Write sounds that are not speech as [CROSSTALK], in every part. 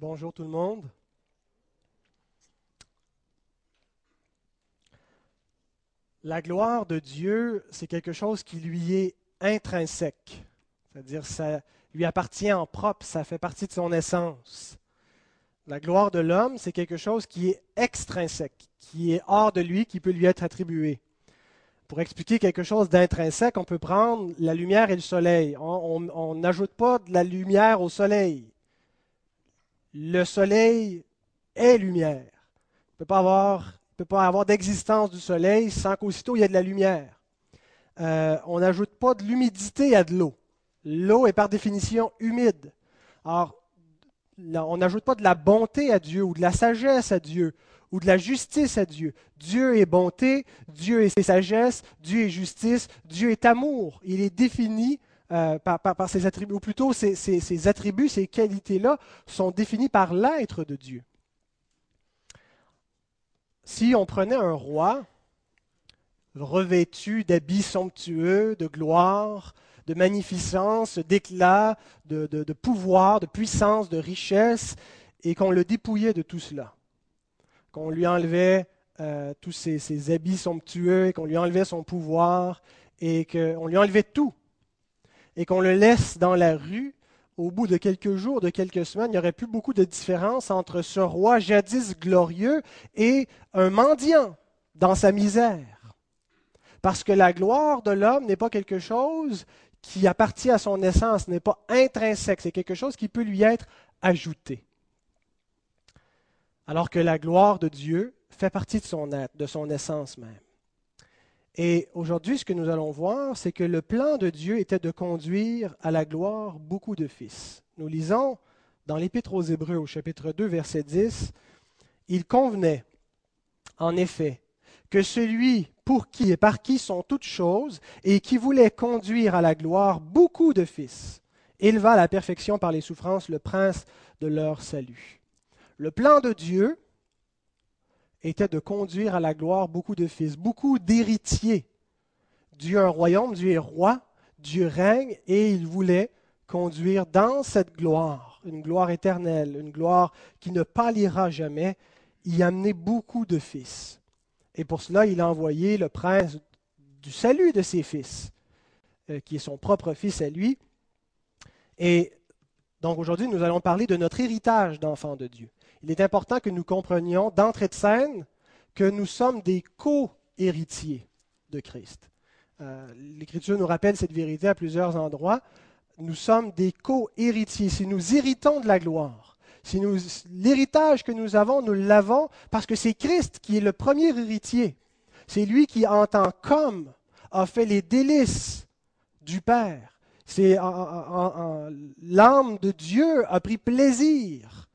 Bonjour tout le monde. La gloire de Dieu, c'est quelque chose qui lui est intrinsèque, c'est-à-dire ça lui appartient en propre, ça fait partie de son essence. La gloire de l'homme, c'est quelque chose qui est extrinsèque, qui est hors de lui, qui peut lui être attribué. Pour expliquer quelque chose d'intrinsèque, on peut prendre la lumière et le soleil. On n'ajoute pas de la lumière au soleil. Le soleil est lumière. Il ne peut pas avoir peut pas avoir d'existence du soleil sans qu'aussitôt il y ait de la lumière. Euh, on n'ajoute pas de l'humidité à de l'eau. L'eau est par définition humide. Alors, on n'ajoute pas de la bonté à Dieu ou de la sagesse à Dieu ou de la justice à Dieu. Dieu est bonté, Dieu est sagesse, Dieu est justice, Dieu est amour. Il est défini euh, par, ses attributs, ou plutôt ses attributs, ces qualités-là sont définis par l'être de Dieu. Si on prenait un roi revêtu d'habits somptueux, de gloire, de magnificence, d'éclat, de, pouvoir, de puissance, de richesse, et qu'on le dépouillait de tout cela, qu'on lui enlevait euh, tous ses, habits somptueux, qu'on lui enlevait son pouvoir, et qu'on lui enlevait tout, et qu'on le laisse dans la rue, au bout de quelques jours, de quelques semaines, il n'y aurait plus beaucoup de différence entre ce roi jadis glorieux et un mendiant dans sa misère. Parce que la gloire de l'homme n'est pas quelque chose qui appartient à son essence, n'est pas intrinsèque, c'est quelque chose qui peut lui être ajouté. Alors que la gloire de Dieu fait partie de son être, de son essence même. Et aujourd'hui, ce que nous allons voir, c'est que le plan de Dieu était de conduire à la gloire beaucoup de fils. Nous lisons dans l'Épître aux Hébreux au chapitre 2, verset 10, Il convenait, en effet, que celui pour qui et par qui sont toutes choses, et qui voulait conduire à la gloire beaucoup de fils, éleva à la perfection par les souffrances le prince de leur salut. Le plan de Dieu, était de conduire à la gloire beaucoup de fils, beaucoup d'héritiers. Dieu a un royaume, Dieu est roi, Dieu règne et il voulait conduire dans cette gloire, une gloire éternelle, une gloire qui ne pâlira jamais, y amener beaucoup de fils. Et pour cela, il a envoyé le prince du salut de ses fils, euh, qui est son propre fils à lui. Et donc aujourd'hui, nous allons parler de notre héritage d'enfants de Dieu il est important que nous comprenions d'entrée de scène que nous sommes des co-héritiers de Christ. Euh, L'Écriture nous rappelle cette vérité à plusieurs endroits. Nous sommes des co-héritiers. Si nous héritons de la gloire, si l'héritage que nous avons, nous l'avons parce que c'est Christ qui est le premier héritier. C'est lui qui, en tant qu'homme, a fait les délices du Père. C'est l'âme de Dieu a pris plaisir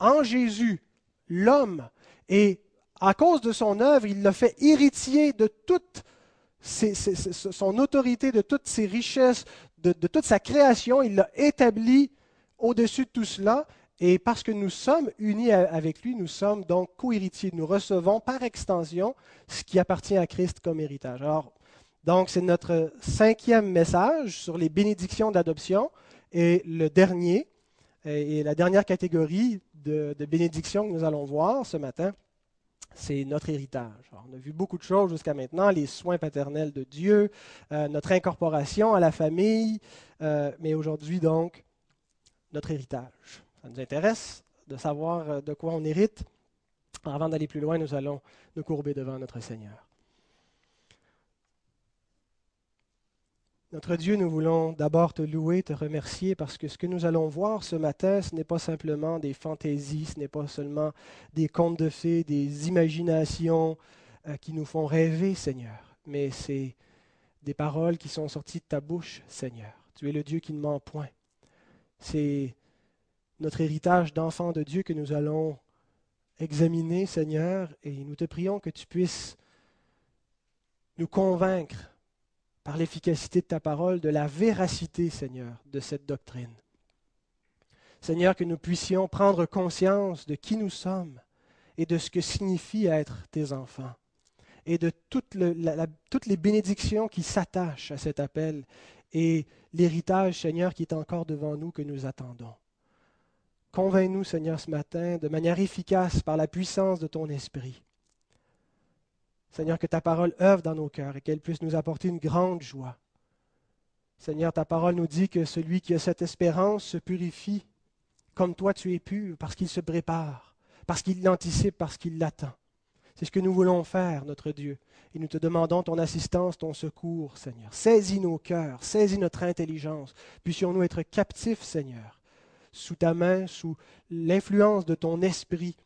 en Jésus, l'homme, et à cause de son œuvre, il l'a fait héritier de toute son autorité, de toutes ses richesses, de, toute sa création. Il l'a établi au-dessus de tout cela. Et parce que nous sommes unis avec lui, nous sommes donc co-héritiers. Nous recevons par extension ce qui appartient à Christ comme héritage. Alors, donc, c'est notre cinquième message sur les bénédictions d'adoption. Et le dernier, et la dernière catégorie de, bénédiction que nous allons voir ce matin, c'est notre héritage. on a vu beaucoup de choses jusqu'à maintenant, les soins paternels de Dieu, euh, notre incorporation à la famille, euh, mais aujourd'hui donc, notre héritage. Ça nous intéresse de savoir euh, de quoi on hérite. Avant d'aller plus loin, nous allons nous courber devant notre Seigneur. Notre Dieu, nous voulons d'abord te louer, te remercier parce que ce que nous allons voir ce matin, ce n'est pas simplement des fantaisies, ce n'est pas seulement des contes de fées, des imaginations euh, qui nous font rêver, Seigneur, mais c'est des paroles qui sont sorties de ta bouche, Seigneur. Tu es le Dieu qui ne ment point. C'est notre héritage d'enfant de Dieu que nous allons examiner, Seigneur, et nous te prions que tu puisses nous convaincre par l'efficacité de ta parole, de la véracité, Seigneur, de cette doctrine. Seigneur, que nous puissions prendre conscience de qui nous sommes et de ce que signifie être tes enfants et de toutes, les bénédictions qui s'attachent à cet appel et l'héritage, Seigneur, qui est encore devant nous que nous attendons. convainc-nous, Seigneur, ce matin, de manière efficace par la puissance de ton esprit. Seigneur, que ta parole œuvre dans nos cœurs et qu'elle puisse nous apporter une grande joie. Seigneur, ta parole nous dit que celui qui a cette espérance se purifie comme toi tu es pur, parce qu'il se prépare, parce qu'il l'anticipe, parce qu'il l'attend. C'est ce que nous voulons faire, notre Dieu. Et nous te demandons ton assistance, ton secours, Seigneur. Saisis nos cœurs, saisis notre intelligence. Puissions-nous être captifs, Seigneur, sous ta main, sous l'influence de ton esprit,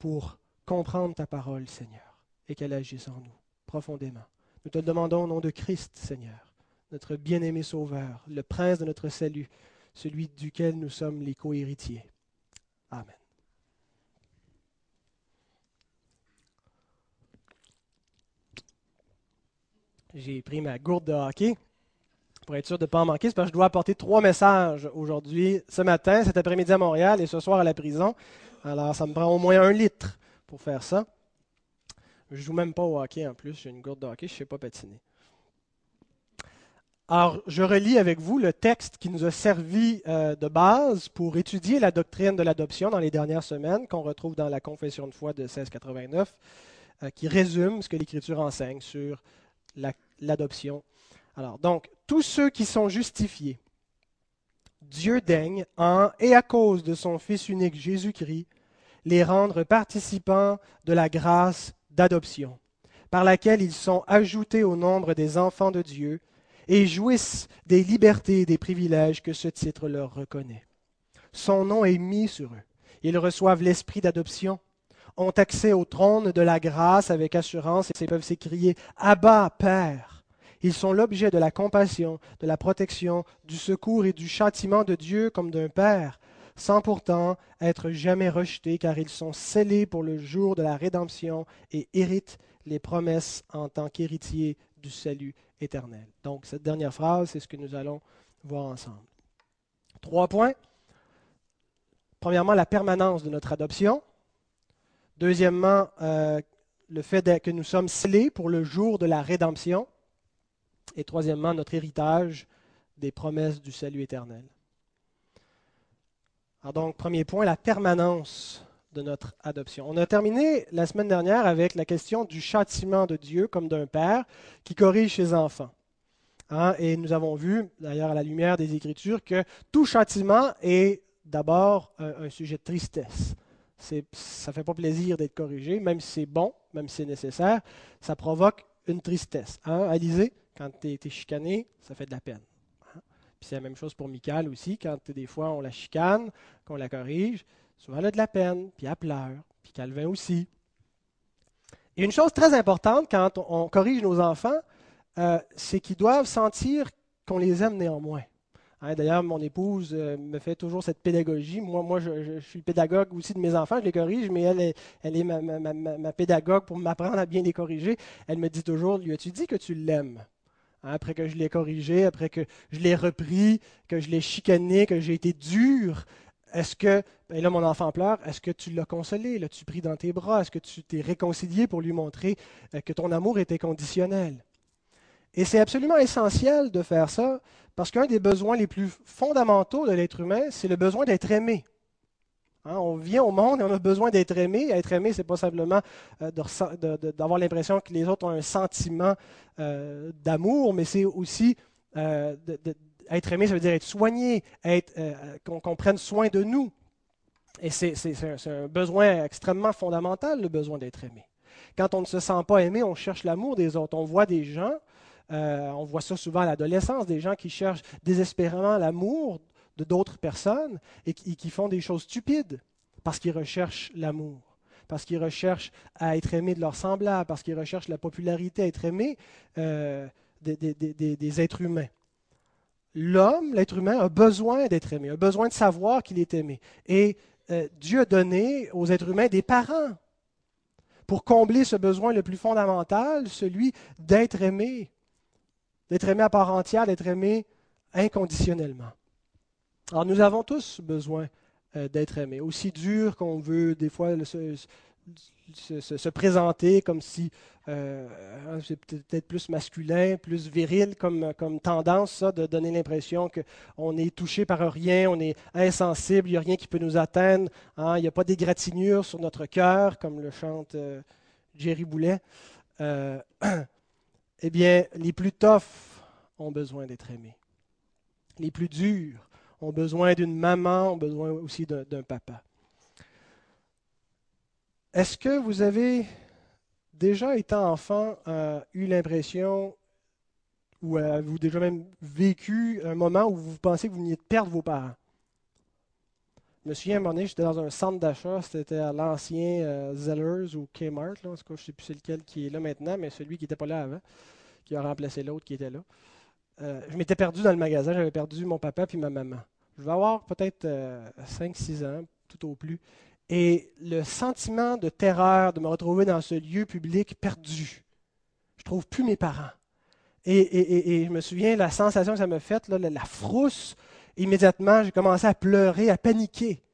pour comprendre ta parole, Seigneur, et qu'elle agisse en nous profondément. Nous te le demandons au nom de Christ, Seigneur, notre bien-aimé Sauveur, le prince de notre salut, celui duquel nous sommes les co-héritiers. Amen. j'ai pris ma gourde de hockey pour être sûr de ne pas en manquer. Parce que je dois apporter trois messages aujourd'hui, ce matin, cet après-midi à Montréal et ce soir à la prison. Alors, ça me prend au moins un litre pour faire ça. Je joue même pas au hockey en plus. J'ai une gourde de hockey, je ne sais pas patiner. Alors, je relis avec vous le texte qui nous a servi euh, de base pour étudier la doctrine de l'adoption dans les dernières semaines, qu'on retrouve dans la Confession de foi de 1689, euh, qui résume ce que l'Écriture enseigne sur l'adoption. Alors, donc, tous ceux qui sont justifiés, Dieu daigne, en et à cause de son Fils unique Jésus-Christ, les rendre participants de la grâce d'adoption, par laquelle ils sont ajoutés au nombre des enfants de Dieu et jouissent des libertés et des privilèges que ce titre leur reconnaît. Son nom est mis sur eux. Ils reçoivent l'esprit d'adoption ont accès au trône de la grâce avec assurance et peuvent s'écrier Abba, Père. Ils sont l'objet de la compassion, de la protection, du secours et du châtiment de Dieu comme d'un Père, sans pourtant être jamais rejetés, car ils sont scellés pour le jour de la rédemption et héritent les promesses en tant qu'héritiers du salut éternel. Donc cette dernière phrase, c'est ce que nous allons voir ensemble. Trois points. Premièrement, la permanence de notre adoption. Deuxièmement, euh, le fait que nous sommes scellés pour le jour de la rédemption. Et troisièmement, notre héritage des promesses du salut éternel. Alors donc, premier point, la permanence de notre adoption. On a terminé la semaine dernière avec la question du châtiment de Dieu comme d'un père qui corrige ses enfants. Hein, et nous avons vu, d'ailleurs à la lumière des Écritures, que tout châtiment est d'abord un sujet de tristesse ça ne fait pas plaisir d'être corrigé, même si c'est bon, même si c'est nécessaire, ça provoque une tristesse. Hein, quand tu es, chicané, ça fait de la peine. C'est la même chose pour Michael aussi, quand des fois on la chicane, qu'on la corrige, souvent elle a de la peine, puis elle pleure, puis Calvin aussi. Et une chose très importante quand on, corrige nos enfants, euh, c'est qu'ils doivent sentir qu'on les aime néanmoins. Hein, d'ailleurs, mon épouse euh, me fait toujours cette pédagogie. Moi, je, suis pédagogue aussi de mes enfants, je les corrige, mais elle est, elle est ma, pédagogue pour m'apprendre à bien les corriger. Elle me dit toujours, lui as-tu dit que tu l'aimes? Hein, Après que je l'ai corrigé, après que je l'ai repris, que je l'ai chicané, que j'ai été dur, est-ce que, et là mon enfant pleure, est-ce que tu l'as consolé, l'as-tu pris dans tes bras, est-ce que tu t'es réconcilié pour lui montrer euh, que ton amour était conditionnel et c'est absolument essentiel de faire ça parce qu'un des besoins les plus fondamentaux de l'être humain, c'est le besoin d'être aimé. Hein, on vient au monde et on a besoin d'être aimé. Être aimé, c'est pas simplement euh, d'avoir l'impression que les autres ont un sentiment euh, d'amour, mais c'est aussi euh, être aimé, ça veut dire être soigné, qu'on prenne soin de nous. Et c'est un besoin extrêmement fondamental, le besoin d'être aimé. Quand on ne se sent pas aimé, on cherche l'amour des autres. On voit des gens euh, on voit ça souvent à l'adolescence, des gens qui cherchent désespérément l'amour d'autres personnes et qui, font des choses stupides parce qu'ils recherchent l'amour, parce qu'ils recherchent à être aimés de leurs semblables, parce qu'ils recherchent la popularité, à être aimés euh, des, êtres humains. L'homme, l'être humain, a besoin d'être aimé, a besoin de savoir qu'il est aimé. Et euh, Dieu a donné aux êtres humains des parents pour combler ce besoin le plus fondamental, celui d'être aimé d'être aimé à part entière, d'être aimé inconditionnellement. Alors nous avons tous besoin euh, d'être aimés, aussi dur qu'on veut des fois se, présenter comme si euh, c'est peut-être plus masculin, plus viril comme, comme tendance, ça, de donner l'impression qu'on est touché par rien, on est insensible, il n'y a rien qui peut nous atteindre, hein, il n'y a pas d'égratignure sur notre cœur, comme le chante euh, Jerry Boulet. Euh, [CLEARS THROAT] eh bien, les plus toughs ont besoin d'être aimés. Les plus durs ont besoin d'une maman, ont besoin aussi d'un papa. Est-ce que vous avez déjà, étant enfant, euh, eu l'impression, ou avez-vous déjà même vécu un moment où vous pensez que vous veniez de perdre vos parents? Je me souviens, un moment j'étais dans un centre d'achat, c'était à l'ancien euh, Zellers ou Kmart, là, en tout cas, je ne sais plus c'est lequel qui est là maintenant, mais celui qui n'était pas là avant, qui a remplacé l'autre qui était là. Euh, je m'étais perdu dans le magasin, j'avais perdu mon papa puis ma maman. Je vais avoir peut-être 5-6 ans, tout au plus et le sentiment de terreur de me retrouver dans ce lieu public perdu. Je ne trouve plus mes parents. Et, je me souviens la sensation que ça m'a faite, la, la, frousse. Immédiatement, j'ai commencé à pleurer, à paniquer.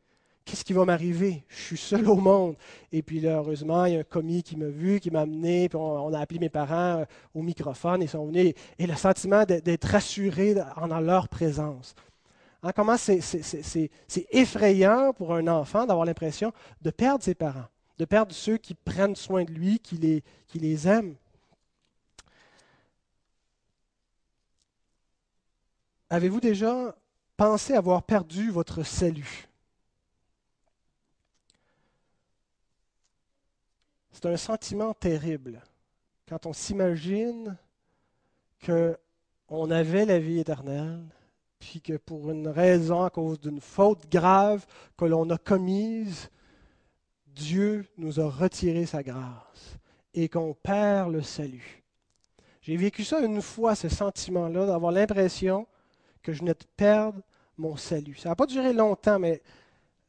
Qu'est-ce qui va m'arriver? Je suis seul au monde. Et puis là, heureusement, il y a un commis qui m'a vu, qui m'a amené, puis on, a appelé mes parents euh, au microphone, ils sont venus. Et le sentiment d'être rassuré en leur présence. Hein, comment c'est effrayant pour un enfant d'avoir l'impression de perdre ses parents, de perdre ceux qui prennent soin de lui, qui les, qui les aiment. Avez-vous déjà pensé avoir perdu votre salut? C'est un sentiment terrible quand on s'imagine qu'on avait la vie éternelle, puis que pour une raison, à cause d'une faute grave que l'on a commise, Dieu nous a retiré sa grâce et qu'on perd le salut. J'ai vécu ça une fois, ce sentiment-là, d'avoir l'impression que je venais de perdre mon salut. Ça n'a pas duré longtemps, mais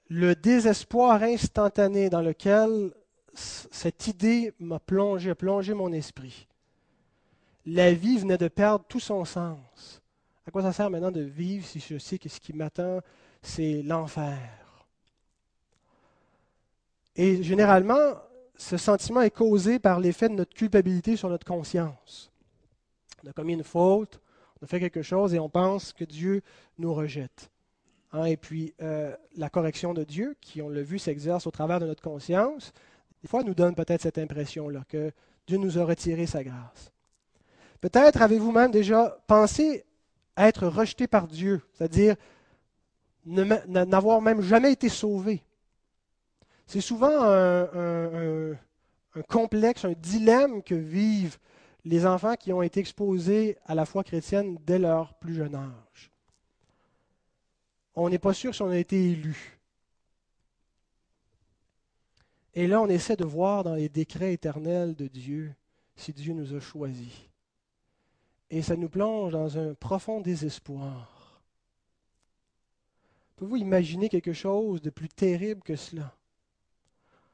le désespoir instantané dans lequel cette idée m'a plongé, a plongé mon esprit. La vie venait de perdre tout son sens. À quoi ça sert maintenant de vivre si je sais que ce qui m'attend, c'est l'enfer? Et généralement, ce sentiment est causé par l'effet de notre culpabilité sur notre conscience. On a commis une faute, on a fait quelque chose et on pense que Dieu nous rejette. Hein, et puis, euh, la correction de Dieu, qui, on l'a vu, s'exerce au travers de notre conscience, des fois nous donne peut-être cette impression-là, que Dieu nous a retiré sa grâce. Peut-être avez-vous même déjà pensé être rejeté par Dieu, c'est-à-dire n'avoir même jamais été sauvé. C'est souvent un, complexe, un dilemme que vivent les enfants qui ont été exposés à la foi chrétienne dès leur plus jeune âge. On n'est pas sûr si on a été élu. Et là, on essaie de voir dans les décrets éternels de Dieu si Dieu nous a choisis et ça nous plonge dans un profond désespoir. Pouvez-vous imaginer quelque chose de plus terrible que cela?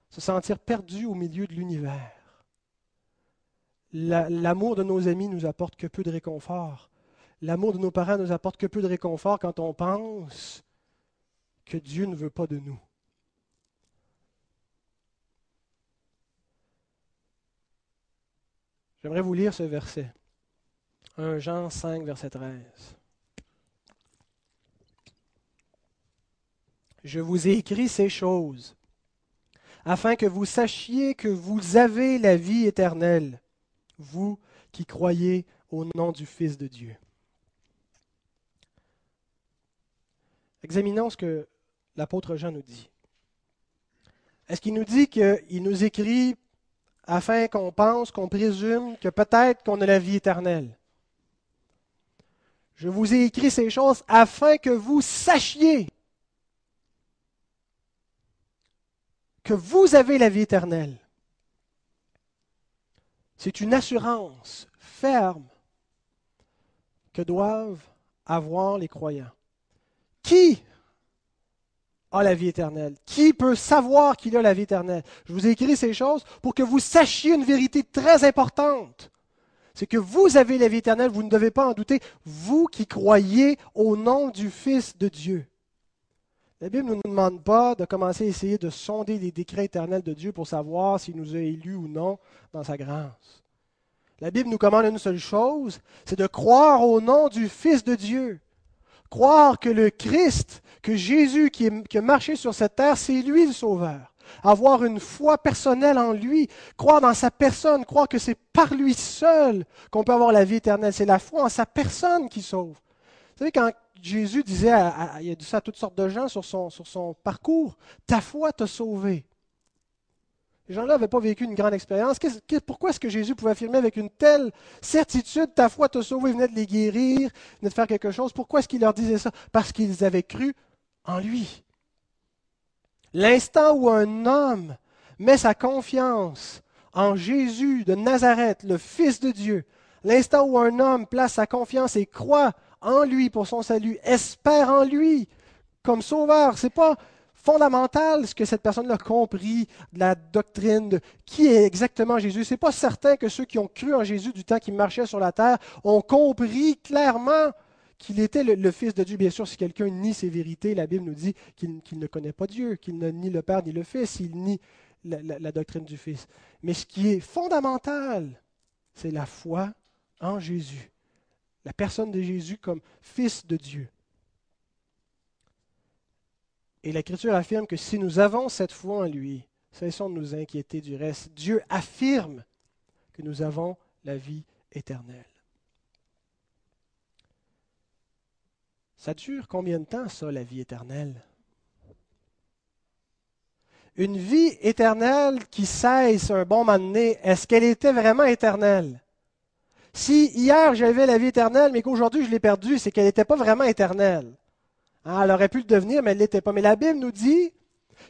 Se sentir perdu au milieu de l'univers. L'amour de nos amis nous apporte que peu de réconfort. L'amour de nos parents nous apporte que peu de réconfort quand on pense que Dieu ne veut pas de nous. J'aimerais vous lire ce verset. 1 Jean 5, verset 13. Je vous ai écrit ces choses afin que vous sachiez que vous avez la vie éternelle, vous qui croyez au nom du Fils de Dieu. Examinons ce que l'apôtre Jean nous dit. Est-ce qu'il nous dit qu'il nous écrit afin qu'on pense, qu'on présume que peut-être qu'on a la vie éternelle je vous ai écrit ces choses afin que vous sachiez que vous avez la vie éternelle. C'est une assurance ferme que doivent avoir les croyants. Qui a la vie éternelle Qui peut savoir qu'il a la vie éternelle? Je vous ai écrit ces choses pour que vous sachiez une vérité très importante c'est que vous avez la vie éternelle, vous ne devez pas en douter, vous qui croyez au nom du Fils de Dieu. La Bible ne nous demande pas de commencer à essayer de sonder les décrets éternels de Dieu pour savoir s'il nous a élus ou non dans sa grâce. La Bible nous commande une seule chose, c'est de croire au nom du Fils de Dieu. Croire que le Christ, que Jésus qui, a marché sur cette terre, c'est lui le Sauveur. Avoir une foi personnelle en lui, croire dans sa personne, croire que c'est par lui seul qu'on peut avoir la vie éternelle. C'est la foi en sa personne qui sauve. Vous savez, quand Jésus disait, à, il a dit ça à toutes sortes de gens sur son, sur son parcours, ta foi t'a sauvé. Les gens-là n'avaient pas vécu une grande expérience. pourquoi est-ce que Jésus pouvait affirmer avec une telle certitude, ta foi t'a sauvé, il venait de les guérir, il venait de faire quelque chose? Pourquoi est-ce qu'il leur disait ça? Parce qu'ils avaient cru en lui. L'instant où un homme met sa confiance en Jésus de Nazareth, le Fils de Dieu, l'instant où un homme place sa confiance et croit en lui pour son salut, espère en lui comme sauveur. Ce n'est pas fondamental ce que cette personne a compris de la doctrine de qui est exactement Jésus. Ce n'est pas certain que ceux qui ont cru en Jésus du temps qu'il marchait sur la terre ont compris clairement qu'il était le, Fils de Dieu. Bien sûr, si quelqu'un nie ces vérités, la Bible nous dit qu'il ne connaît pas Dieu, qu'il ne nie le Père ni le Fils, il nie la doctrine du Fils. Mais ce qui est fondamental, c'est la foi en Jésus la personne de Jésus comme Fils de Dieu. Et l'Écriture affirme que si nous avons cette foi en lui, cessons de nous inquiéter du reste. Dieu affirme que nous avons la vie éternelle. Ça dure combien de temps, ça, la vie éternelle? Une vie éternelle qui cesse un bon moment est-ce qu'elle était vraiment éternelle? Si hier j'avais la vie éternelle, mais qu'aujourd'hui je l'ai perdue, c'est qu'elle n'était pas vraiment éternelle. Hein, elle aurait pu le devenir, mais elle ne l'était pas. Mais la Bible nous dit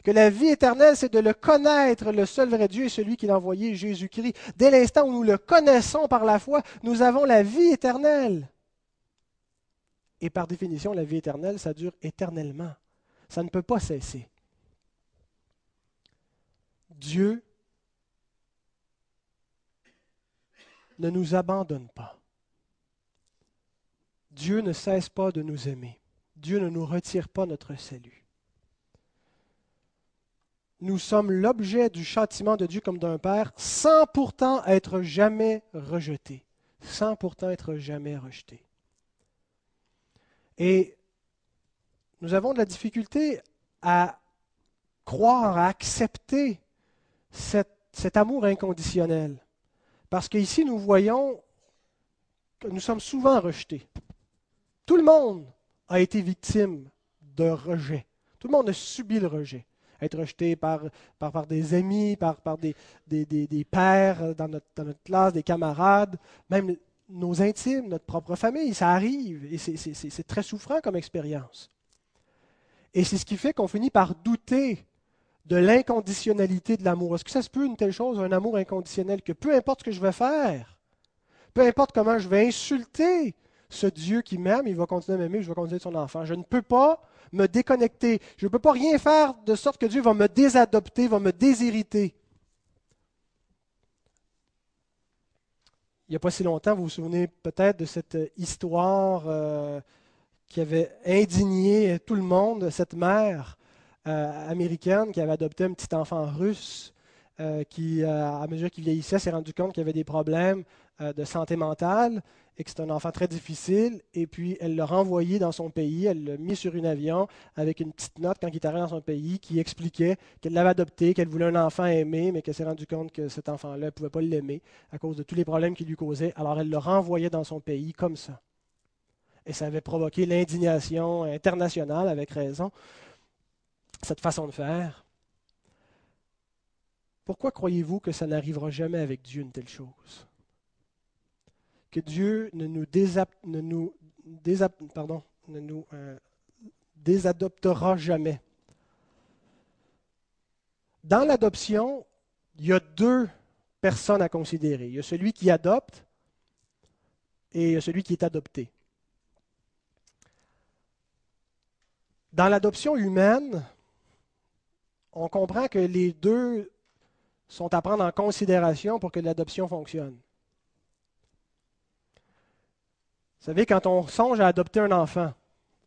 que la vie éternelle, c'est de le connaître, le seul vrai Dieu et celui qui l'a envoyé, Jésus-Christ. Dès l'instant où nous le connaissons par la foi, nous avons la vie éternelle. Et par définition, la vie éternelle, ça dure éternellement. Ça ne peut pas cesser. Dieu ne nous abandonne pas. Dieu ne cesse pas de nous aimer. Dieu ne nous retire pas notre salut. Nous sommes l'objet du châtiment de Dieu comme d'un Père, sans pourtant être jamais rejetés, sans pourtant être jamais rejetés. Et nous avons de la difficulté à croire, à accepter cet amour inconditionnel. Parce qu'ici, nous voyons que nous sommes souvent rejetés. Tout le monde a été victime de rejet. Tout le monde a subi le rejet. Être rejeté par, des amis, par, des, des, pères dans notre, dans notre, classe, des camarades, même nos intimes, notre propre famille. Ça arrive et c'est très souffrant comme expérience. Et c'est ce qui fait qu'on finit par douter de l'inconditionnalité de l'amour. Est-ce que ça se peut une telle chose, un amour inconditionnel, que peu importe ce que je vais faire, peu importe comment je vais insulter ce Dieu qui m'aime, il va continuer à m'aimer, je vais continuer être son enfant. Je ne peux pas me déconnecter. Je ne peux pas rien faire de sorte que Dieu va me désadopter, va me déshériter. Il n'y a pas si longtemps, vous vous souvenez peut-être de cette histoire euh, qui avait indigné tout le monde, cette mère euh, américaine qui avait adopté un petit enfant russe euh, qui, euh, à mesure qu'il vieillissait, s'est rendu compte qu'il avait des problèmes de santé mentale et que c'était un enfant très difficile. Et puis, elle l'a renvoyé dans son pays, elle l'a mis sur un avion avec une petite note quand il est arrivé dans son pays qui expliquait qu'elle l'avait adopté, qu'elle voulait un enfant aimé, mais qu'elle s'est rendu compte que cet enfant-là ne pouvait pas l'aimer à cause de tous les problèmes qu'il lui causait. Alors, elle le renvoyait dans son pays comme ça. Et ça avait provoqué l'indignation internationale, avec raison cette façon de faire. Pourquoi croyez-vous que ça n'arrivera jamais avec Dieu une telle chose? Que Dieu ne nous, euh, désadoptera jamais. Dans l'adoption, il y a deux personnes à considérer. Il y a celui qui adopte et il y a celui qui est adopté. Dans l'adoption humaine, on comprend que les deux sont à prendre en considération pour que l'adoption fonctionne. Vous savez, quand on songe à adopter un enfant,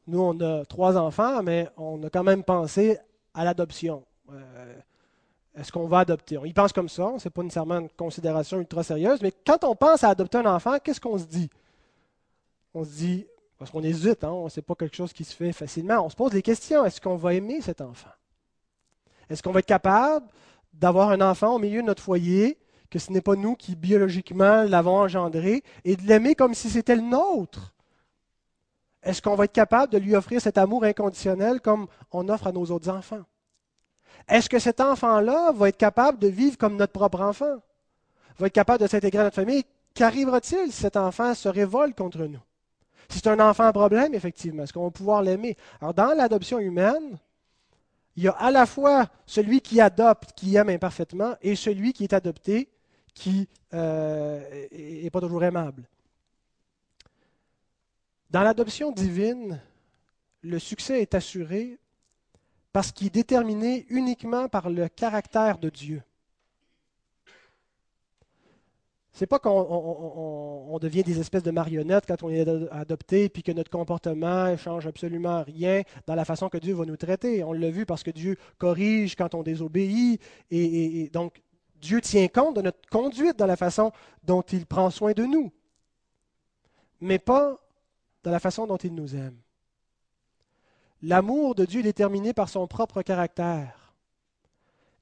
Nous, on a trois enfants, mais on a quand même pensé à l'adoption. Euh, est-ce qu'on va adopter? On y pense comme ça, ce n'est pas nécessairement une considération ultra sérieuse, mais quand on pense à adopter un enfant, qu'est-ce qu'on se dit? On se dit, parce qu'on hésite, hein, ce n'est pas quelque chose qui se fait facilement, on se pose des questions. Est-ce qu'on va aimer cet enfant? Est-ce qu'on va être capable d'avoir un enfant au milieu de notre foyer, que ce n'est pas nous qui biologiquement l'avons engendré, et de l'aimer comme si c'était le nôtre est-ce qu'on va être capable de lui offrir cet amour inconditionnel comme on offre à nos autres enfants? Est-ce que cet enfant-là va être capable de vivre comme notre propre enfant? Va être capable de s'intégrer à notre famille? Qu'arrivera-t-il si cet enfant se révolte contre nous? Si c'est un enfant à problème, effectivement, est-ce qu'on va pouvoir l'aimer? Alors, dans l'adoption humaine, il y a à la fois celui qui adopte, qui aime imparfaitement, et celui qui est adopté, qui n'est euh, pas toujours aimable. Dans l'adoption divine, le succès est assuré parce qu'il est déterminé uniquement par le caractère de Dieu. C'est pas qu'on devient des espèces de marionnettes quand on est adopté, puis que notre comportement ne change absolument rien dans la façon que Dieu va nous traiter. On l'a vu parce que Dieu corrige quand on désobéit, et donc Dieu tient compte de notre conduite dans la façon dont il prend soin de nous. Mais pas dans la façon dont il nous aime. L'amour de Dieu est déterminé par son propre caractère.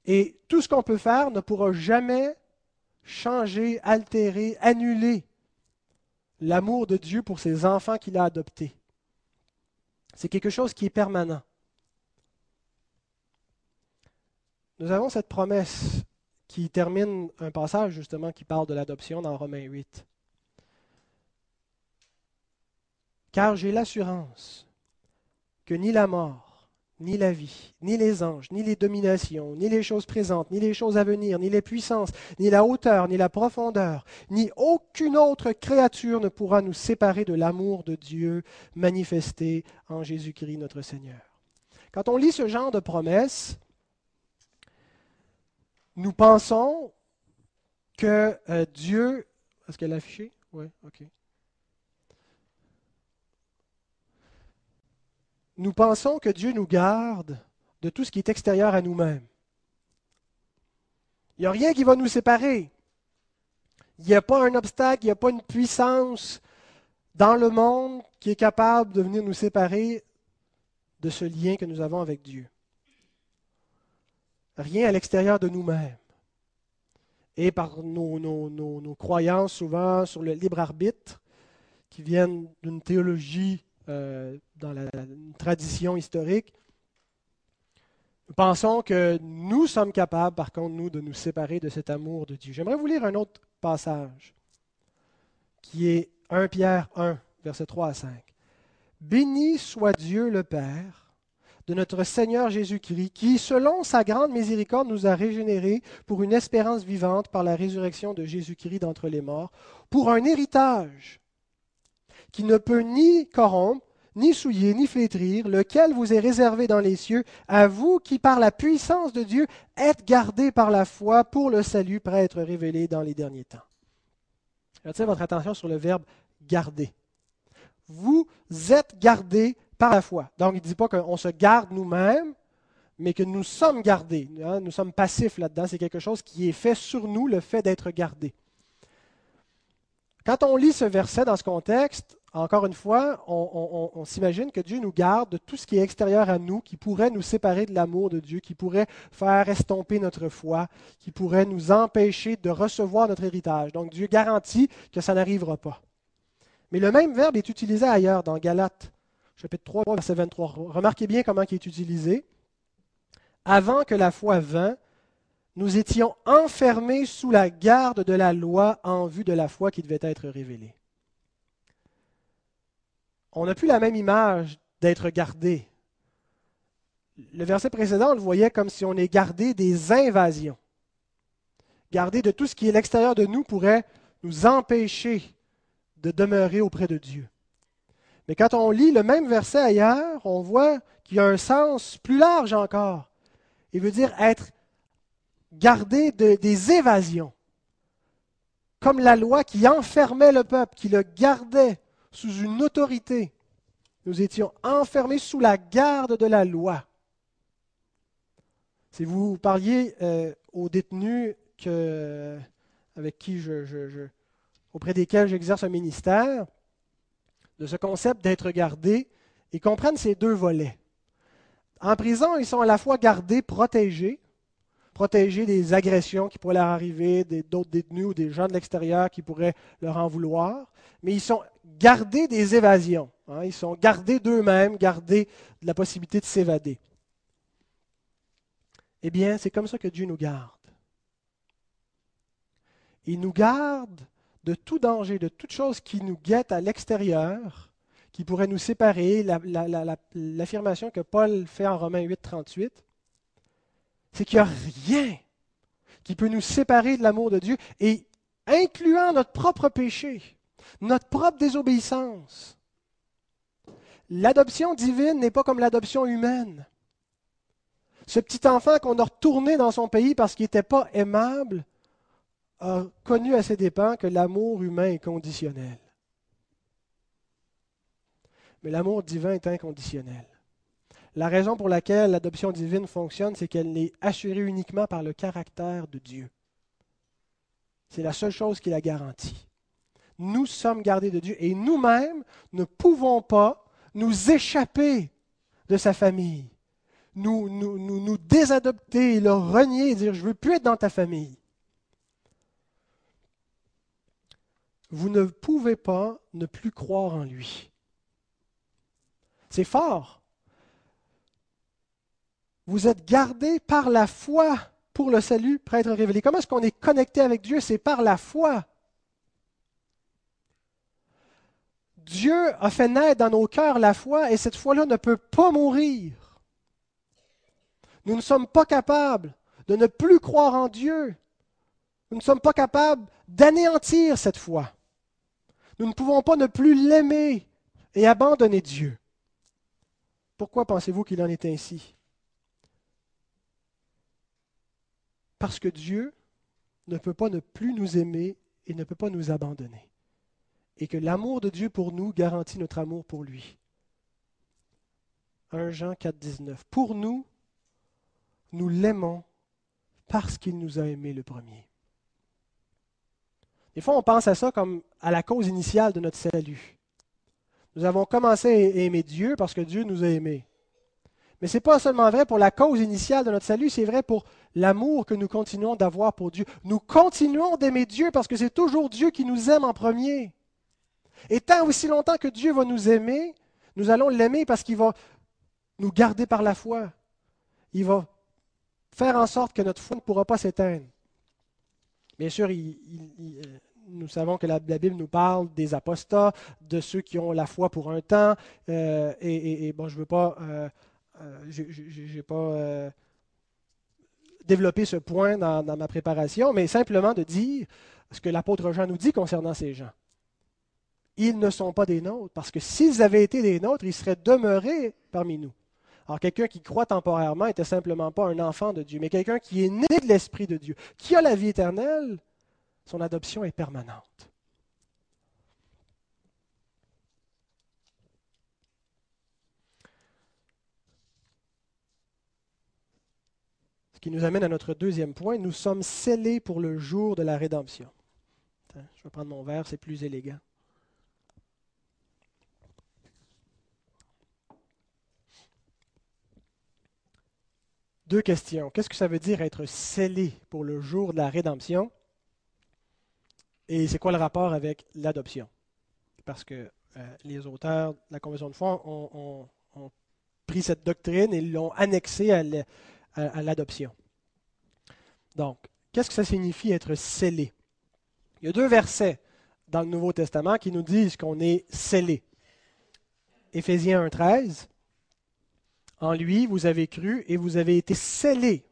Et tout ce qu'on peut faire ne pourra jamais changer, altérer, annuler l'amour de Dieu pour ses enfants qu'il a adoptés. C'est quelque chose qui est permanent. Nous avons cette promesse qui termine un passage justement qui parle de l'adoption dans Romains 8. Car j'ai l'assurance que ni la mort, ni la vie, ni les anges, ni les dominations, ni les choses présentes, ni les choses à venir, ni les puissances, ni la hauteur, ni la profondeur, ni aucune autre créature ne pourra nous séparer de l'amour de Dieu manifesté en Jésus-Christ notre Seigneur. Quand on lit ce genre de promesses, nous pensons que euh, Dieu... Est-ce qu'elle a affiché? Oui, OK. Nous pensons que Dieu nous garde de tout ce qui est extérieur à nous-mêmes. Il n'y a rien qui va nous séparer. Il n'y a pas un obstacle, il n'y a pas une puissance dans le monde qui est capable de venir nous séparer de ce lien que nous avons avec Dieu. Rien à l'extérieur de nous-mêmes. Et par nos, nos, croyances souvent sur le libre arbitre, qui viennent d'une théologie euh, dans la tradition historique. Nous pensons que nous sommes capables, par contre, nous, de nous séparer de cet amour de Dieu. J'aimerais vous lire un autre passage, qui est 1 Pierre 1, versets 3 à 5. Béni soit Dieu le Père de notre Seigneur Jésus-Christ, qui, selon sa grande miséricorde, nous a régénérés pour une espérance vivante par la résurrection de Jésus-Christ d'entre les morts, pour un héritage qui ne peut ni corrompre, ni souiller, ni flétrir, lequel vous est réservé dans les cieux, à vous qui, par la puissance de Dieu, êtes gardés par la foi pour le salut prêt à être révélé dans les derniers temps. J'attire votre attention sur le verbe garder. Vous êtes gardés par la foi. Donc, il ne dit pas qu'on se garde nous-mêmes, mais que nous sommes gardés. Hein. Nous sommes passifs là-dedans. C'est quelque chose qui est fait sur nous, le fait d'être gardés. Quand on lit ce verset dans ce contexte, encore une fois, on, s'imagine que Dieu nous garde de tout ce qui est extérieur à nous, qui pourrait nous séparer de l'amour de Dieu, qui pourrait faire estomper notre foi, qui pourrait nous empêcher de recevoir notre héritage. Donc Dieu garantit que ça n'arrivera pas. Mais le même verbe est utilisé ailleurs, dans Galates, chapitre 3, verset 23. Remarquez bien comment il est utilisé. Avant que la foi vînt, nous étions enfermés sous la garde de la loi en vue de la foi qui devait être révélée on n'a plus la même image d'être gardé. Le verset précédent, on le voyait comme si on est gardé des invasions. Gardé de tout ce qui est l'extérieur de nous pourrait nous empêcher de demeurer auprès de Dieu. Mais quand on lit le même verset ailleurs, on voit qu'il y a un sens plus large encore. Il veut dire être gardé de, des évasions. Comme la loi qui enfermait le peuple, qui le gardait sous une autorité nous étions enfermés sous la garde de la loi. Si vous parliez euh, aux détenus avec qui je, auprès desquels j'exerce un ministère, de ce concept d'être gardé, ils comprennent ces deux volets. En prison, ils sont à la fois gardés, protégés, protégés des agressions qui pourraient leur arriver, d'autres détenus ou des gens de l'extérieur qui pourraient leur en vouloir, mais ils sont gardés des évasions. Hein. ils sont gardés d'eux-mêmes, gardés de la possibilité de s'évader. Eh bien, c'est comme ça que Dieu nous garde. Il nous garde de tout danger, de toute chose qui nous guette à l'extérieur, qui pourrait nous séparer. L'affirmation que Paul fait en Romains 8, 38, c'est qu'il n'y a rien qui peut nous séparer de l'amour de Dieu, et incluant notre propre péché, notre propre désobéissance. L'adoption divine n'est pas comme l'adoption humaine. Ce petit enfant qu'on a retourné dans son pays parce qu'il n'était pas aimable a connu à ses dépens que l'amour humain est conditionnel. Mais l'amour divin est inconditionnel. La raison pour laquelle l'adoption divine fonctionne, c'est qu'elle n'est assurée uniquement par le caractère de Dieu. C'est la seule chose qui la garantit. Nous sommes gardés de Dieu et nous-mêmes ne pouvons pas nous échapper de sa famille, nous, nous, nous, nous désadopter, le renier et dire je ne veux plus être dans ta famille. Vous ne pouvez pas ne plus croire en lui. C'est fort. Vous êtes gardé par la foi pour le salut, prêtre révélé. Comment est-ce qu'on est connecté avec Dieu? C'est par la foi. Dieu a fait naître dans nos cœurs la foi et cette foi-là ne peut pas mourir. Nous ne sommes pas capables de ne plus croire en Dieu. Nous ne sommes pas capables d'anéantir cette foi. Nous ne pouvons pas ne plus l'aimer et abandonner Dieu. Pourquoi pensez-vous qu'il en est ainsi? Parce que Dieu ne peut pas ne plus nous aimer et ne peut pas nous abandonner. Et que l'amour de Dieu pour nous garantit notre amour pour lui. 1 Jean 4, 19. Pour nous, nous l'aimons parce qu'il nous a aimés le premier. Des fois, on pense à ça comme à la cause initiale de notre salut. Nous avons commencé à aimer Dieu parce que Dieu nous a aimés. Mais ce n'est pas seulement vrai pour la cause initiale de notre salut, c'est vrai pour l'amour que nous continuons d'avoir pour Dieu. Nous continuons d'aimer Dieu parce que c'est toujours Dieu qui nous aime en premier. Et tant aussi longtemps que Dieu va nous aimer, nous allons l'aimer parce qu'il va nous garder par la foi. Il va faire en sorte que notre foi ne pourra pas s'éteindre. Bien sûr, euh, nous savons que la, Bible nous parle des apostats, de ceux qui ont la foi pour un temps. Euh, et, bon, je ne veux pas, euh, j'ai pas développé ce point dans, dans ma préparation, mais simplement de dire ce que l'apôtre Jean nous dit concernant ces gens. Ils ne sont pas des nôtres, parce que s'ils avaient été des nôtres, ils seraient demeurés parmi nous. Alors quelqu'un qui croit temporairement n'était simplement pas un enfant de Dieu, mais quelqu'un qui est né de l'Esprit de Dieu, qui a la vie éternelle, son adoption est permanente. Qui nous amène à notre deuxième point, nous sommes scellés pour le jour de la rédemption. Je vais prendre mon verre, c'est plus élégant. Deux questions. Qu'est-ce que ça veut dire être scellé pour le jour de la rédemption? Et c'est quoi le rapport avec l'adoption? Parce que euh, les auteurs de la Convention de foi ont, pris cette doctrine et l'ont annexée à l'adoption. Donc, qu'est-ce que ça signifie être scellé? Il y a deux versets dans le Nouveau Testament qui nous disent qu'on est scellé. Éphésiens 1.13, en lui, vous avez cru et vous avez été scellés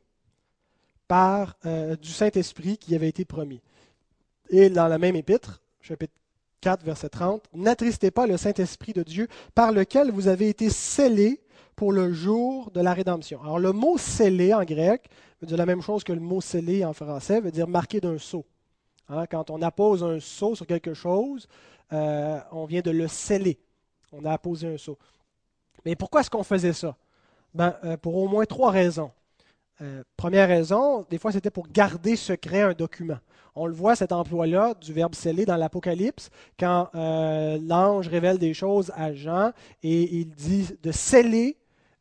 par euh, du Saint-Esprit qui avait été promis. Et dans la même épître, chapitre 4, verset 30, N'attristez pas le Saint-Esprit de Dieu par lequel vous avez été scellés pour le jour de la rédemption. Alors le mot scellé en grec veut dire la même chose que le mot scellé en français, veut dire marqué d'un sceau. Hein, quand on appose un sceau sur quelque chose, euh, on vient de le sceller. On a apposé un sceau. Mais pourquoi est-ce qu'on faisait ça? Ben, Pour au moins trois raisons. première raison, des fois c'était pour garder secret un document. On le voit, cet emploi-là du verbe sceller dans l'Apocalypse, quand l'ange révèle des choses à Jean et il dit de sceller